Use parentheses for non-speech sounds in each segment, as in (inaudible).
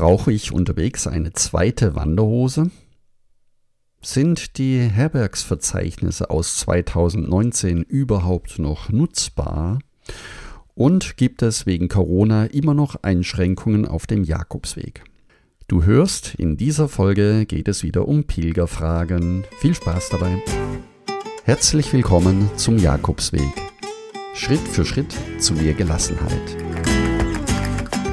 Brauche ich unterwegs eine zweite Wanderhose? Sind die Herbergsverzeichnisse aus 2019 überhaupt noch nutzbar? Und gibt es wegen Corona immer noch Einschränkungen auf dem Jakobsweg? Du hörst, in dieser Folge geht es wieder um Pilgerfragen. Viel Spaß dabei. Herzlich willkommen zum Jakobsweg. Schritt für Schritt zu mehr Gelassenheit.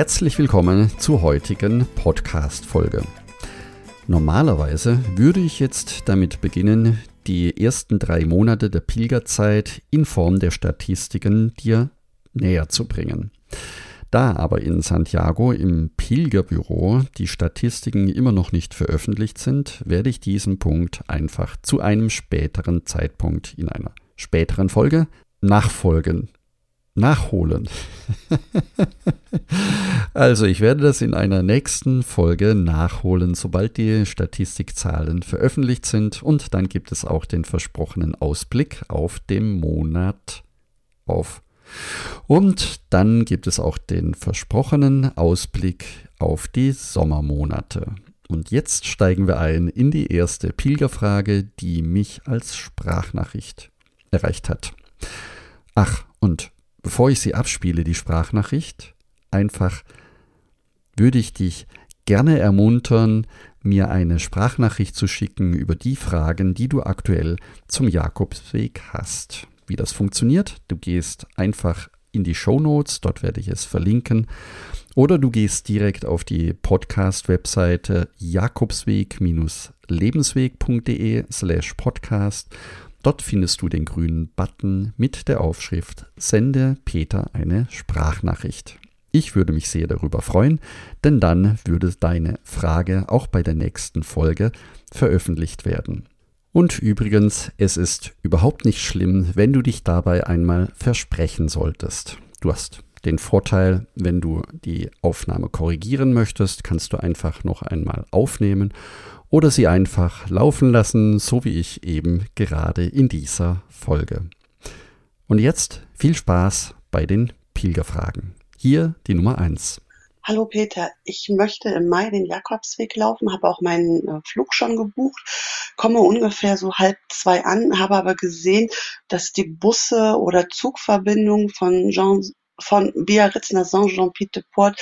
Herzlich willkommen zur heutigen Podcast-Folge. Normalerweise würde ich jetzt damit beginnen, die ersten drei Monate der Pilgerzeit in Form der Statistiken dir näher zu bringen. Da aber in Santiago im Pilgerbüro die Statistiken immer noch nicht veröffentlicht sind, werde ich diesen Punkt einfach zu einem späteren Zeitpunkt in einer späteren Folge nachfolgen nachholen. (laughs) also ich werde das in einer nächsten Folge nachholen, sobald die Statistikzahlen veröffentlicht sind und dann gibt es auch den versprochenen Ausblick auf den Monat auf. Und dann gibt es auch den versprochenen Ausblick auf die Sommermonate. Und jetzt steigen wir ein in die erste Pilgerfrage, die mich als Sprachnachricht erreicht hat. Ach, und bevor ich sie abspiele, die Sprachnachricht, einfach würde ich dich gerne ermuntern, mir eine Sprachnachricht zu schicken über die Fragen, die du aktuell zum Jakobsweg hast. Wie das funktioniert, du gehst einfach in die Show Notes, dort werde ich es verlinken, oder du gehst direkt auf die Podcast-Webseite jakobsweg-lebensweg.de slash podcast Dort findest du den grünen Button mit der Aufschrift Sende Peter eine Sprachnachricht. Ich würde mich sehr darüber freuen, denn dann würde deine Frage auch bei der nächsten Folge veröffentlicht werden. Und übrigens, es ist überhaupt nicht schlimm, wenn du dich dabei einmal versprechen solltest. Du hast den Vorteil, wenn du die Aufnahme korrigieren möchtest, kannst du einfach noch einmal aufnehmen oder sie einfach laufen lassen, so wie ich eben gerade in dieser Folge. Und jetzt viel Spaß bei den Pilgerfragen. Hier die Nummer eins. Hallo Peter, ich möchte im Mai den Jakobsweg laufen, habe auch meinen äh, Flug schon gebucht, komme ungefähr so halb zwei an, habe aber gesehen, dass die Busse oder Zugverbindungen von Jean von Biarritz nach Saint-Jean-Pied-de-Port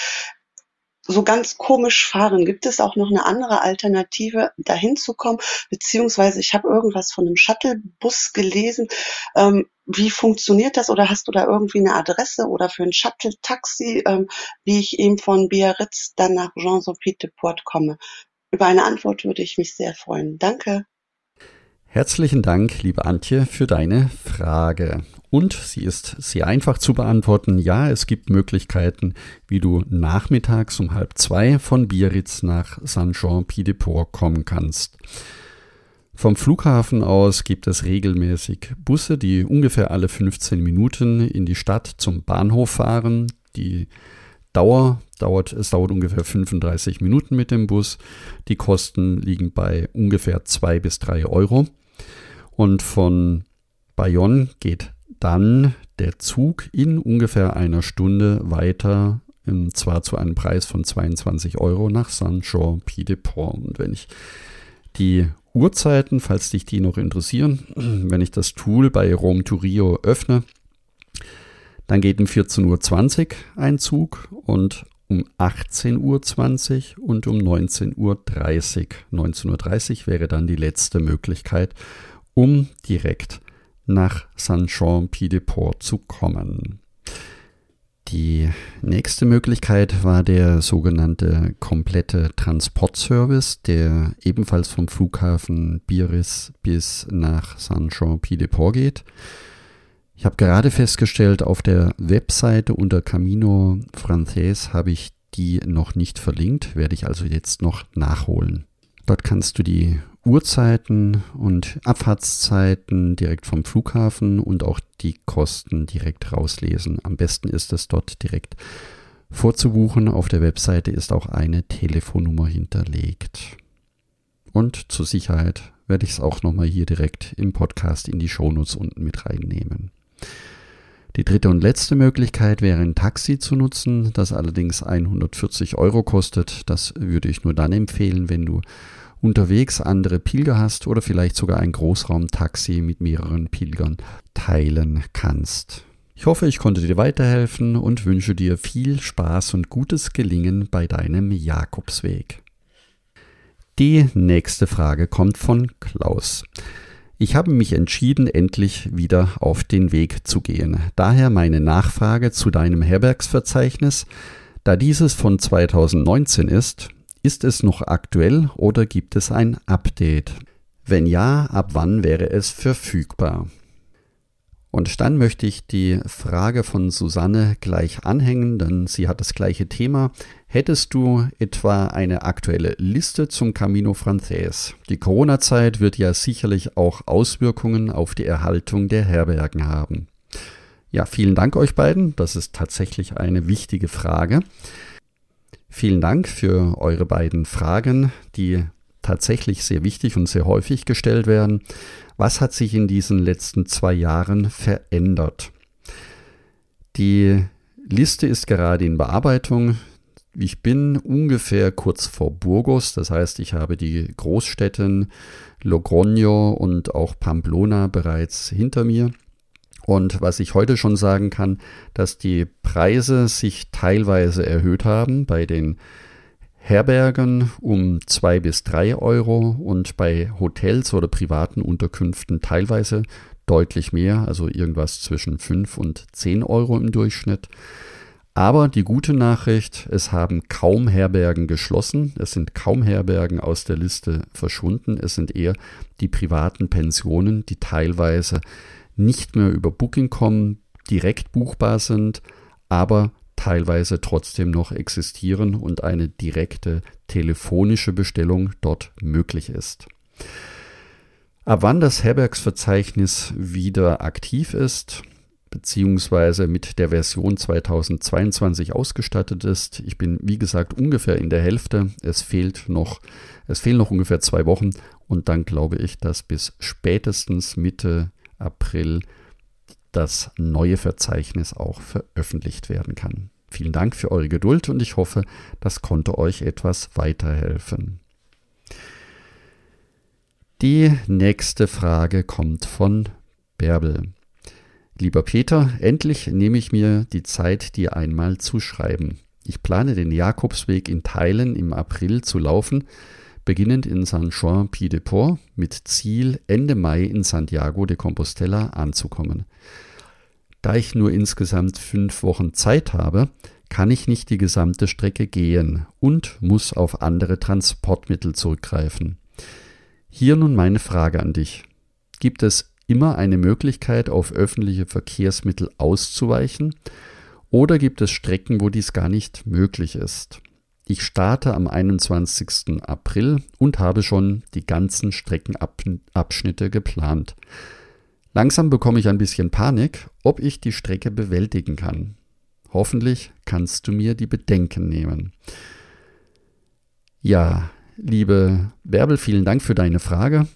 so ganz komisch fahren. Gibt es auch noch eine andere Alternative, dahin zu kommen? Beziehungsweise ich habe irgendwas von einem Shuttlebus gelesen. Ähm, wie funktioniert das? Oder hast du da irgendwie eine Adresse oder für ein Shuttle-Taxi, ähm, wie ich eben von Biarritz dann nach Jean-Sophie-de-Port komme? Über eine Antwort würde ich mich sehr freuen. Danke. Herzlichen Dank, liebe Antje, für deine Frage. Und sie ist sehr einfach zu beantworten. Ja, es gibt Möglichkeiten, wie du nachmittags um halb zwei von Biarritz nach Saint-Jean-Pied-de-Port kommen kannst. Vom Flughafen aus gibt es regelmäßig Busse, die ungefähr alle 15 Minuten in die Stadt zum Bahnhof fahren. Die Dauer dauert, es dauert ungefähr 35 Minuten mit dem Bus. Die Kosten liegen bei ungefähr zwei bis drei Euro. Und von Bayonne geht dann der Zug in ungefähr einer Stunde weiter, und zwar zu einem Preis von 22 Euro nach Saint-Jean-Pied-de-Port. Und wenn ich die Uhrzeiten, falls dich die noch interessieren, (clears throat) wenn ich das Tool bei Rom to Rio öffne, dann geht um 14.20 Uhr ein Zug und um 18.20 Uhr und um 19.30 Uhr. 19.30 Uhr wäre dann die letzte Möglichkeit, um direkt nach Saint-Jean-Pied-de-Port zu kommen. Die nächste Möglichkeit war der sogenannte komplette Transportservice, der ebenfalls vom Flughafen Biarritz bis nach Saint-Jean-Pied-de-Port geht. Ich habe gerade festgestellt, auf der Webseite unter Camino Frances habe ich die noch nicht verlinkt, werde ich also jetzt noch nachholen. Dort kannst du die Uhrzeiten und Abfahrtszeiten direkt vom Flughafen und auch die Kosten direkt rauslesen. Am besten ist es dort direkt vorzubuchen. Auf der Webseite ist auch eine Telefonnummer hinterlegt. Und zur Sicherheit werde ich es auch nochmal hier direkt im Podcast in die Shownotes unten mit reinnehmen. Die dritte und letzte Möglichkeit wäre ein Taxi zu nutzen, das allerdings 140 Euro kostet. Das würde ich nur dann empfehlen, wenn du unterwegs andere Pilger hast oder vielleicht sogar ein Großraumtaxi mit mehreren Pilgern teilen kannst. Ich hoffe, ich konnte dir weiterhelfen und wünsche dir viel Spaß und gutes Gelingen bei deinem Jakobsweg. Die nächste Frage kommt von Klaus. Ich habe mich entschieden, endlich wieder auf den Weg zu gehen. Daher meine Nachfrage zu deinem Herbergsverzeichnis. Da dieses von 2019 ist, ist es noch aktuell oder gibt es ein Update? Wenn ja, ab wann wäre es verfügbar? Und dann möchte ich die Frage von Susanne gleich anhängen, denn sie hat das gleiche Thema. Hättest du etwa eine aktuelle Liste zum Camino Frances? Die Corona-Zeit wird ja sicherlich auch Auswirkungen auf die Erhaltung der Herbergen haben. Ja, vielen Dank euch beiden. Das ist tatsächlich eine wichtige Frage. Vielen Dank für eure beiden Fragen, die tatsächlich sehr wichtig und sehr häufig gestellt werden. Was hat sich in diesen letzten zwei Jahren verändert? Die Liste ist gerade in Bearbeitung. Ich bin ungefähr kurz vor Burgos, das heißt, ich habe die Großstädten Logroño und auch Pamplona bereits hinter mir. Und was ich heute schon sagen kann, dass die Preise sich teilweise erhöht haben bei den Herbergen um zwei bis drei Euro und bei Hotels oder privaten Unterkünften teilweise deutlich mehr, also irgendwas zwischen fünf und zehn Euro im Durchschnitt. Aber die gute Nachricht, es haben kaum Herbergen geschlossen, es sind kaum Herbergen aus der Liste verschwunden, es sind eher die privaten Pensionen, die teilweise nicht mehr über Booking.com direkt buchbar sind, aber teilweise trotzdem noch existieren und eine direkte telefonische Bestellung dort möglich ist. Ab wann das Herbergsverzeichnis wieder aktiv ist, beziehungsweise mit der Version 2022 ausgestattet ist. Ich bin, wie gesagt, ungefähr in der Hälfte. Es fehlt noch, es fehlen noch ungefähr zwei Wochen und dann glaube ich, dass bis spätestens Mitte April das neue Verzeichnis auch veröffentlicht werden kann. Vielen Dank für eure Geduld und ich hoffe, das konnte euch etwas weiterhelfen. Die nächste Frage kommt von Bärbel. Lieber Peter, endlich nehme ich mir die Zeit, dir einmal zu schreiben. Ich plane den Jakobsweg in Teilen im April zu laufen, beginnend in San Juan Pied de Port mit Ziel Ende Mai in Santiago de Compostela anzukommen. Da ich nur insgesamt fünf Wochen Zeit habe, kann ich nicht die gesamte Strecke gehen und muss auf andere Transportmittel zurückgreifen. Hier nun meine Frage an dich. Gibt es immer eine Möglichkeit, auf öffentliche Verkehrsmittel auszuweichen? Oder gibt es Strecken, wo dies gar nicht möglich ist? Ich starte am 21. April und habe schon die ganzen Streckenabschnitte geplant. Langsam bekomme ich ein bisschen Panik, ob ich die Strecke bewältigen kann. Hoffentlich kannst du mir die Bedenken nehmen. Ja, liebe Bärbel, vielen Dank für deine Frage.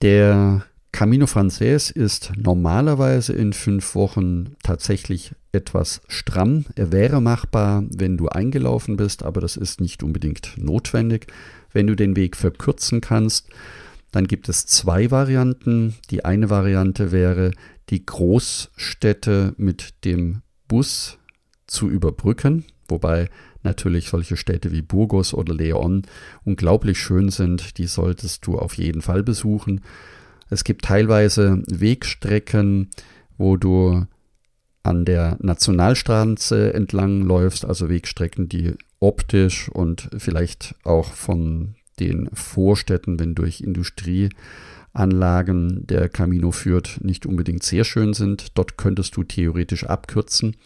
Der Camino Frances ist normalerweise in fünf Wochen tatsächlich etwas stramm. Er wäre machbar, wenn du eingelaufen bist, aber das ist nicht unbedingt notwendig. Wenn du den Weg verkürzen kannst, dann gibt es zwei Varianten. Die eine Variante wäre, die Großstädte mit dem Bus zu überbrücken, wobei natürlich solche Städte wie Burgos oder Leon unglaublich schön sind, die solltest du auf jeden Fall besuchen. Es gibt teilweise Wegstrecken, wo du an der Nationalstraße entlang läufst, also Wegstrecken, die optisch und vielleicht auch von den Vorstädten, wenn durch Industrieanlagen der Camino führt, nicht unbedingt sehr schön sind. Dort könntest du theoretisch abkürzen.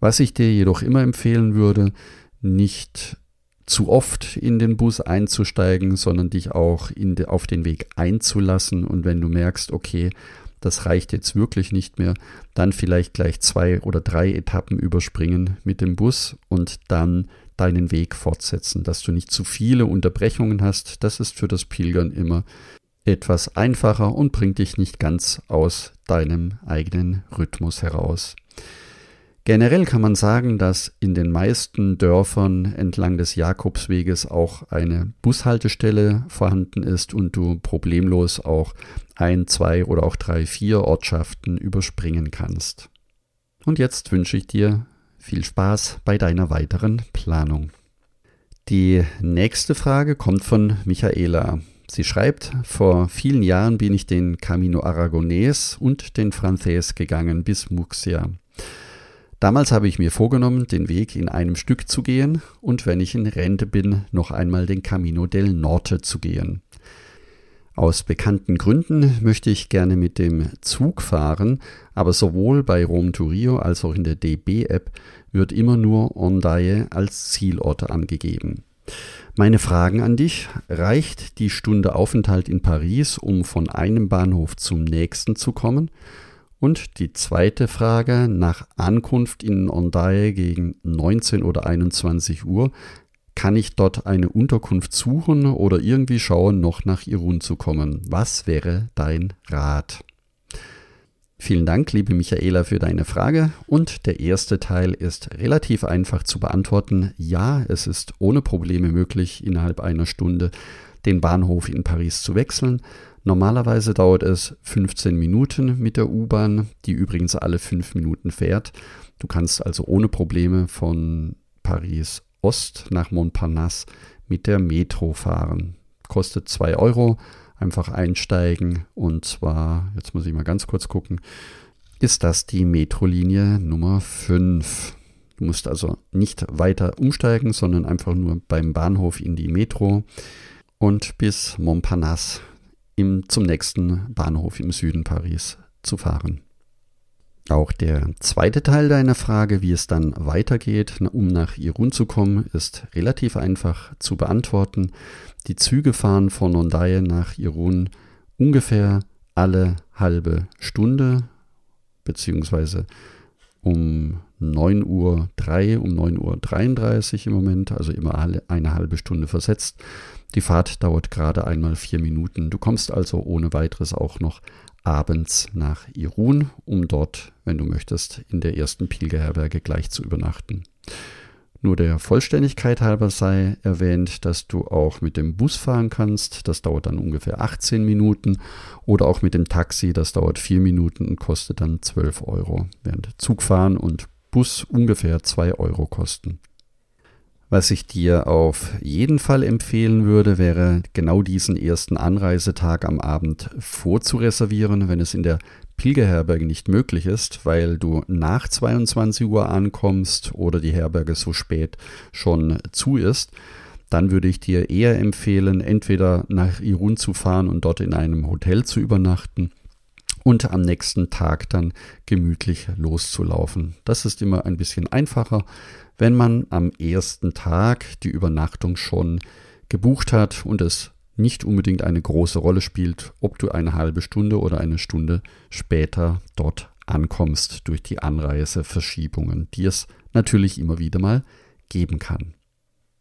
Was ich dir jedoch immer empfehlen würde, nicht zu oft in den Bus einzusteigen, sondern dich auch de, auf den Weg einzulassen. Und wenn du merkst, okay, das reicht jetzt wirklich nicht mehr, dann vielleicht gleich zwei oder drei Etappen überspringen mit dem Bus und dann deinen Weg fortsetzen, dass du nicht zu viele Unterbrechungen hast. Das ist für das Pilgern immer etwas einfacher und bringt dich nicht ganz aus deinem eigenen Rhythmus heraus. Generell kann man sagen, dass in den meisten Dörfern entlang des Jakobsweges auch eine Bushaltestelle vorhanden ist und du problemlos auch ein, zwei oder auch drei, vier Ortschaften überspringen kannst. Und jetzt wünsche ich dir viel Spaß bei deiner weiteren Planung. Die nächste Frage kommt von Michaela. Sie schreibt, vor vielen Jahren bin ich den Camino Aragonés und den Frances gegangen bis Muxia. Damals habe ich mir vorgenommen, den Weg in einem Stück zu gehen und wenn ich in Rente bin, noch einmal den Camino del Norte zu gehen. Aus bekannten Gründen möchte ich gerne mit dem Zug fahren, aber sowohl bei Rom Turio als auch in der DB-App wird immer nur Ondaye als Zielort angegeben. Meine Fragen an dich. Reicht die Stunde Aufenthalt in Paris, um von einem Bahnhof zum nächsten zu kommen? Und die zweite Frage, nach Ankunft in Ondaye gegen 19 oder 21 Uhr, kann ich dort eine Unterkunft suchen oder irgendwie schauen, noch nach Irun zu kommen? Was wäre dein Rat? Vielen Dank, liebe Michaela, für deine Frage. Und der erste Teil ist relativ einfach zu beantworten. Ja, es ist ohne Probleme möglich, innerhalb einer Stunde den Bahnhof in Paris zu wechseln. Normalerweise dauert es 15 Minuten mit der U-Bahn, die übrigens alle 5 Minuten fährt. Du kannst also ohne Probleme von Paris Ost nach Montparnasse mit der Metro fahren. Kostet 2 Euro, einfach einsteigen und zwar, jetzt muss ich mal ganz kurz gucken, ist das die Metrolinie Nummer 5. Du musst also nicht weiter umsteigen, sondern einfach nur beim Bahnhof in die Metro und bis Montparnasse im, zum nächsten Bahnhof im Süden Paris zu fahren. Auch der zweite Teil deiner Frage, wie es dann weitergeht, um nach Irun zu kommen, ist relativ einfach zu beantworten. Die Züge fahren von Nondaye nach Irun ungefähr alle halbe Stunde, beziehungsweise um 9.03 Uhr, um 9.33 Uhr im Moment, also immer eine halbe Stunde versetzt. Die Fahrt dauert gerade einmal vier Minuten. Du kommst also ohne weiteres auch noch abends nach Irun, um dort, wenn du möchtest, in der ersten Pilgerherberge gleich zu übernachten. Nur der Vollständigkeit halber sei erwähnt, dass du auch mit dem Bus fahren kannst. Das dauert dann ungefähr 18 Minuten. Oder auch mit dem Taxi. Das dauert 4 Minuten und kostet dann 12 Euro. Während Zugfahren und Bus ungefähr 2 Euro kosten. Was ich dir auf jeden Fall empfehlen würde, wäre genau diesen ersten Anreisetag am Abend vorzureservieren, wenn es in der Pilgerherberge nicht möglich ist, weil du nach 22 Uhr ankommst oder die Herberge so spät schon zu ist, dann würde ich dir eher empfehlen, entweder nach Irun zu fahren und dort in einem Hotel zu übernachten und am nächsten Tag dann gemütlich loszulaufen. Das ist immer ein bisschen einfacher, wenn man am ersten Tag die Übernachtung schon gebucht hat und es nicht unbedingt eine große Rolle spielt, ob du eine halbe Stunde oder eine Stunde später dort ankommst durch die Anreiseverschiebungen, die es natürlich immer wieder mal geben kann.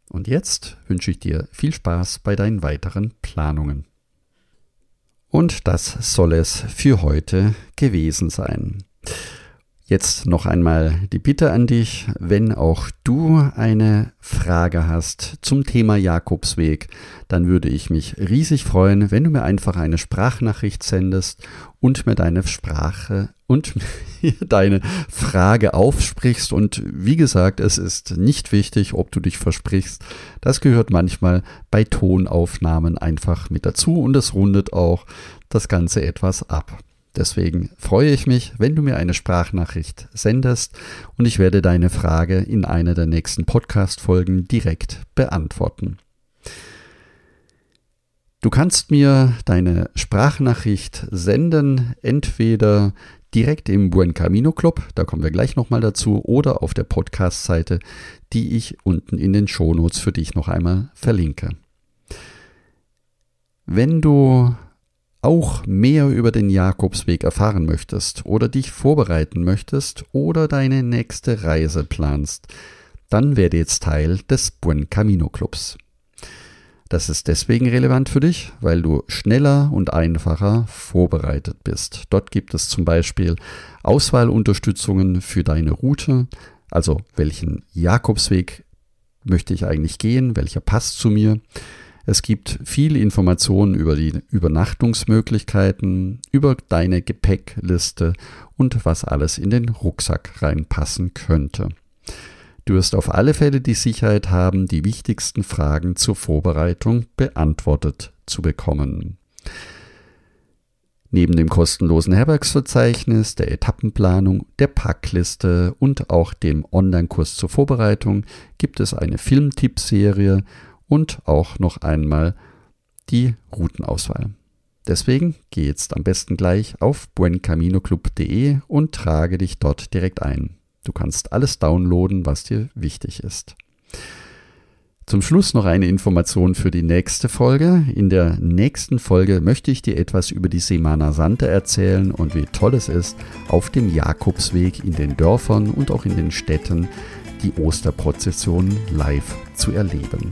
Und jetzt wünsche ich dir viel Spaß bei deinen weiteren Planungen. Und das soll es für heute gewesen sein. Jetzt noch einmal die Bitte an dich, wenn auch du eine Frage hast zum Thema Jakobsweg, dann würde ich mich riesig freuen, wenn du mir einfach eine Sprachnachricht sendest und mir deine Sprache und (laughs) deine Frage aufsprichst. Und wie gesagt, es ist nicht wichtig, ob du dich versprichst. Das gehört manchmal bei Tonaufnahmen einfach mit dazu und es rundet auch das Ganze etwas ab. Deswegen freue ich mich, wenn du mir eine Sprachnachricht sendest und ich werde deine Frage in einer der nächsten Podcast-Folgen direkt beantworten. Du kannst mir deine Sprachnachricht senden, entweder direkt im Buen Camino Club, da kommen wir gleich nochmal dazu, oder auf der Podcast-Seite, die ich unten in den Shownotes für dich noch einmal verlinke. Wenn du auch mehr über den Jakobsweg erfahren möchtest oder dich vorbereiten möchtest oder deine nächste Reise planst, dann werde jetzt Teil des Buen Camino Clubs. Das ist deswegen relevant für dich, weil du schneller und einfacher vorbereitet bist. Dort gibt es zum Beispiel Auswahlunterstützungen für deine Route, also welchen Jakobsweg möchte ich eigentlich gehen, welcher passt zu mir. Es gibt viel Informationen über die Übernachtungsmöglichkeiten, über deine Gepäckliste und was alles in den Rucksack reinpassen könnte. Du wirst auf alle Fälle die Sicherheit haben, die wichtigsten Fragen zur Vorbereitung beantwortet zu bekommen. Neben dem kostenlosen Herbergsverzeichnis, der Etappenplanung, der Packliste und auch dem Online-Kurs zur Vorbereitung gibt es eine Filmtippserie und auch noch einmal die Routenauswahl. Deswegen geh jetzt am besten gleich auf buencaminoclub.de und trage dich dort direkt ein. Du kannst alles downloaden, was dir wichtig ist. Zum Schluss noch eine Information für die nächste Folge. In der nächsten Folge möchte ich dir etwas über die Semana Santa erzählen und wie toll es ist, auf dem Jakobsweg in den Dörfern und auch in den Städten die Osterprozession live zu erleben.